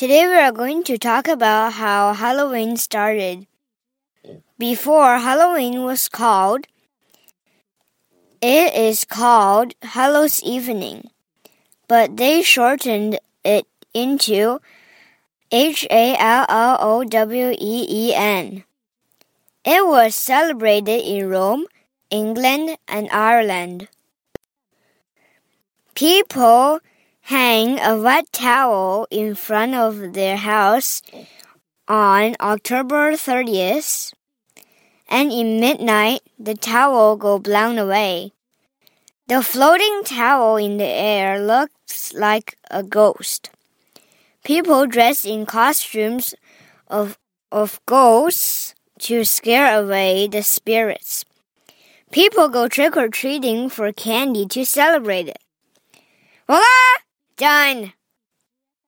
Today we are going to talk about how Halloween started. Before Halloween was called, it is called Hallows Evening, but they shortened it into H A L L O W E E N. It was celebrated in Rome, England, and Ireland. People hang a wet towel in front of their house on October 30th, and in midnight the towel go blown away. The floating towel in the air looks like a ghost. People dress in costumes of, of ghosts to scare away the spirits. People go trick or treating for candy to celebrate it. Voila! Done!